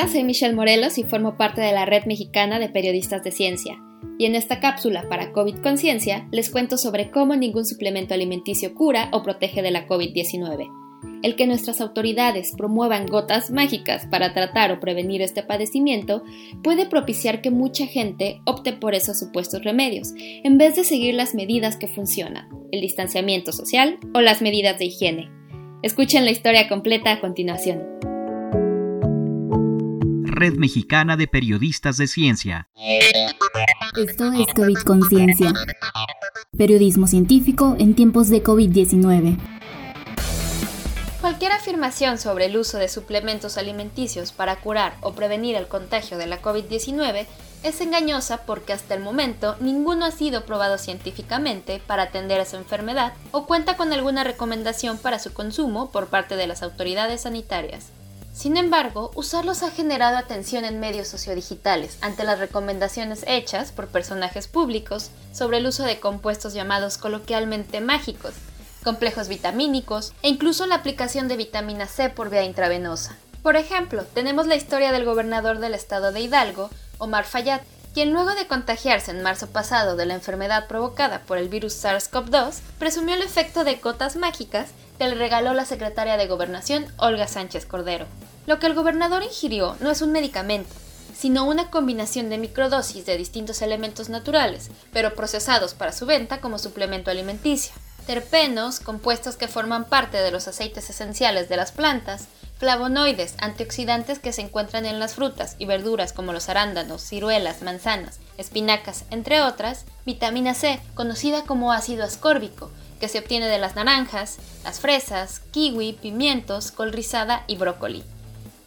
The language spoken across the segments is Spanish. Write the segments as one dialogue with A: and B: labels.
A: Hola, soy Michelle Morelos y formo parte de la Red Mexicana de Periodistas de Ciencia. Y en esta cápsula para COVID Conciencia les cuento sobre cómo ningún suplemento alimenticio cura o protege de la COVID-19. El que nuestras autoridades promuevan gotas mágicas para tratar o prevenir este padecimiento puede propiciar que mucha gente opte por esos supuestos remedios, en vez de seguir las medidas que funcionan, el distanciamiento social o las medidas de higiene. Escuchen la historia completa a continuación.
B: Red Mexicana de Periodistas de Ciencia.
C: Esto es COVID Conciencia. Periodismo científico en tiempos de COVID-19.
A: Cualquier afirmación sobre el uso de suplementos alimenticios para curar o prevenir el contagio de la COVID-19 es engañosa porque hasta el momento ninguno ha sido probado científicamente para atender esa enfermedad o cuenta con alguna recomendación para su consumo por parte de las autoridades sanitarias. Sin embargo, usarlos ha generado atención en medios sociodigitales ante las recomendaciones hechas por personajes públicos sobre el uso de compuestos llamados coloquialmente mágicos, complejos vitamínicos e incluso la aplicación de vitamina C por vía intravenosa. Por ejemplo, tenemos la historia del gobernador del estado de Hidalgo, Omar Fayad, quien luego de contagiarse en marzo pasado de la enfermedad provocada por el virus SARS-CoV-2, presumió el efecto de gotas mágicas que le regaló la secretaria de Gobernación, Olga Sánchez Cordero. Lo que el gobernador ingirió no es un medicamento, sino una combinación de microdosis de distintos elementos naturales, pero procesados para su venta como suplemento alimenticio. Terpenos, compuestos que forman parte de los aceites esenciales de las plantas, flavonoides, antioxidantes que se encuentran en las frutas y verduras como los arándanos, ciruelas, manzanas, espinacas, entre otras, vitamina C, conocida como ácido ascórbico, que se obtiene de las naranjas, las fresas, kiwi, pimientos, col rizada y brócoli.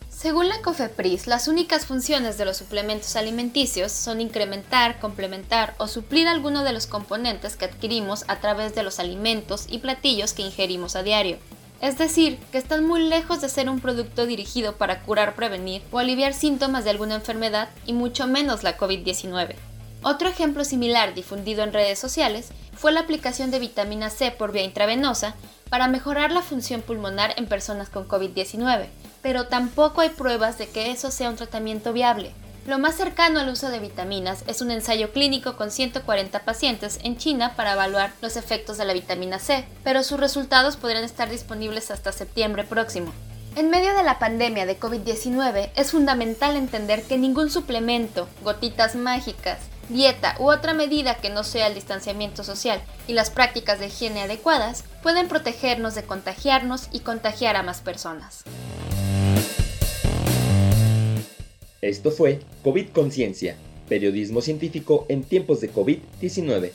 A: Según la COFEPRIS, las únicas funciones de los suplementos alimenticios son incrementar, complementar o suplir alguno de los componentes que adquirimos a través de los alimentos y platillos que ingerimos a diario. Es decir, que están muy lejos de ser un producto dirigido para curar, prevenir o aliviar síntomas de alguna enfermedad y mucho menos la COVID-19. Otro ejemplo similar difundido en redes sociales fue la aplicación de vitamina C por vía intravenosa para mejorar la función pulmonar en personas con COVID-19, pero tampoco hay pruebas de que eso sea un tratamiento viable. Lo más cercano al uso de vitaminas es un ensayo clínico con 140 pacientes en China para evaluar los efectos de la vitamina C, pero sus resultados podrían estar disponibles hasta septiembre próximo. En medio de la pandemia de COVID-19 es fundamental entender que ningún suplemento, gotitas mágicas, dieta u otra medida que no sea el distanciamiento social y las prácticas de higiene adecuadas pueden protegernos de contagiarnos y contagiar a más personas.
D: Esto fue COVID Conciencia, periodismo científico en tiempos de COVID-19.